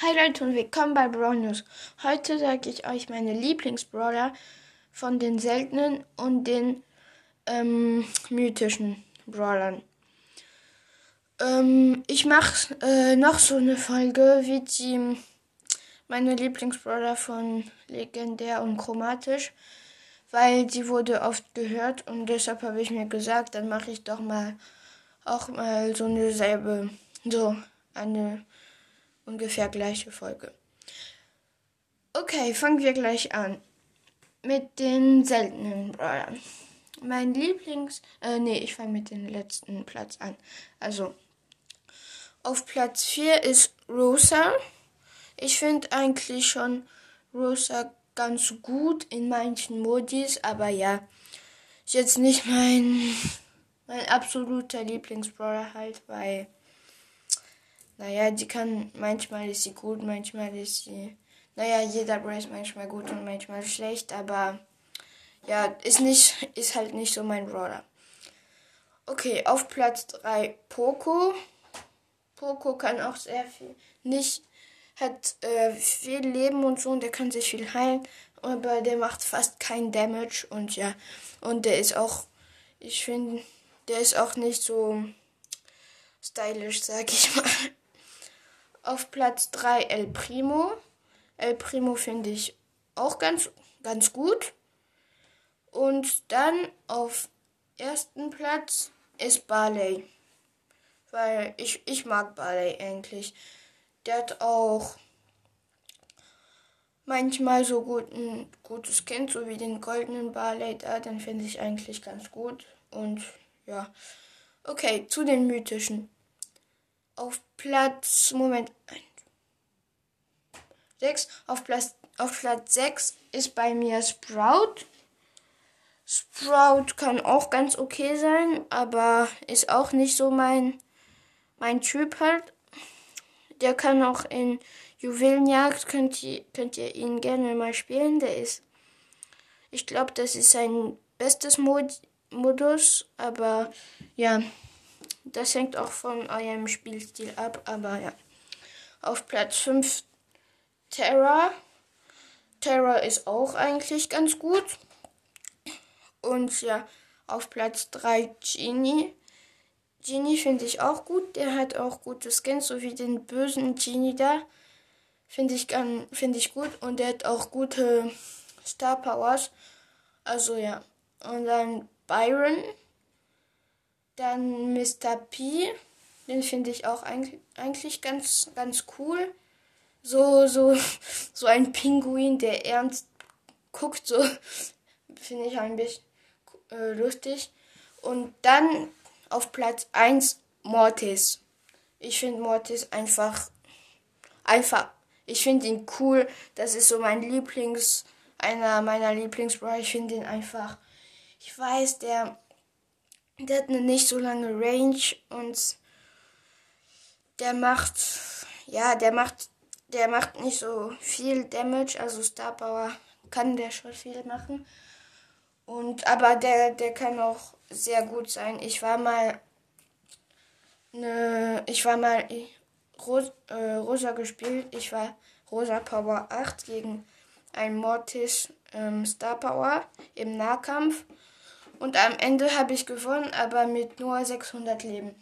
Hi Leute und willkommen bei Brawl News. Heute sage ich euch meine Lieblingsbrawler von den seltenen und den ähm, mythischen Brawlern. Ähm, ich mache äh, noch so eine Folge wie die meine Lieblingsbrawler von legendär und chromatisch, weil die wurde oft gehört und deshalb habe ich mir gesagt, dann mache ich doch mal auch mal so eine selbe, so eine ungefähr gleiche Folge. Okay, fangen wir gleich an. Mit den seltenen Brawlern. Mein Lieblings. Äh, nee, ich fange mit dem letzten Platz an. Also, auf Platz 4 ist Rosa. Ich finde eigentlich schon Rosa ganz gut in manchen Modis, aber ja, ist jetzt nicht mein, mein absoluter Lieblingsbrawler halt, weil naja, die kann, manchmal ist sie gut, manchmal ist sie, naja, jeder Bray ist manchmal gut und manchmal schlecht, aber ja, ist nicht, ist halt nicht so mein Brawler. Okay, auf Platz 3 Poco. Poco kann auch sehr viel, nicht, hat äh, viel Leben und so und der kann sich viel heilen, aber der macht fast kein Damage und ja, und der ist auch, ich finde, der ist auch nicht so stylisch, sag ich mal. Auf Platz 3 El Primo. El Primo finde ich auch ganz, ganz gut. Und dann auf ersten Platz ist Barley. Weil ich, ich mag Barley eigentlich. Der hat auch manchmal so gut, ein gutes Kind, so wie den goldenen Barley da. Den finde ich eigentlich ganz gut. Und ja. Okay, zu den mythischen. Auf Platz, Moment, 6, auf Platz, auf Platz 6 ist bei mir Sprout. Sprout kann auch ganz okay sein, aber ist auch nicht so mein, mein Typ halt. Der kann auch in Juwelenjagd, könnt ihr, könnt ihr ihn gerne mal spielen. Der ist, ich glaube, das ist sein bestes Mod Modus, aber ja. Das hängt auch von eurem Spielstil ab, aber ja. Auf Platz 5 Terra. Terra ist auch eigentlich ganz gut. Und ja, auf Platz 3 Genie. Genie finde ich auch gut. Der hat auch gute Skins, so wie den bösen Genie da. Finde ich, find ich gut. Und der hat auch gute Star Powers. Also ja. Und dann Byron. Dann Mr. P. Den finde ich auch eigentlich ganz, ganz cool. So, so, so ein Pinguin, der ernst guckt, so finde ich ein bisschen äh, lustig. Und dann auf Platz 1 Mortis. Ich finde Mortis einfach, einfach, ich finde ihn cool. Das ist so mein Lieblings, einer meiner Lieblingsbrawler. Ich finde ihn einfach, ich weiß, der der hat eine nicht so lange Range und der macht, ja, der macht, der macht nicht so viel Damage, also Star Power kann der schon viel machen. Und, aber der, der kann auch sehr gut sein. Ich war mal, ne, ich war mal Ros, äh, Rosa gespielt. Ich war Rosa Power 8 gegen ein Mortis ähm, Star Power im Nahkampf. Und am Ende habe ich gewonnen, aber mit nur 600 Leben.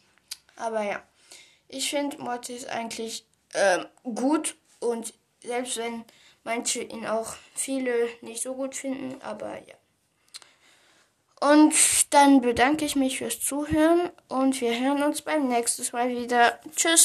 Aber ja, ich finde Mortis eigentlich äh, gut und selbst wenn manche ihn auch viele nicht so gut finden, aber ja. Und dann bedanke ich mich fürs Zuhören und wir hören uns beim nächsten Mal wieder. Tschüss.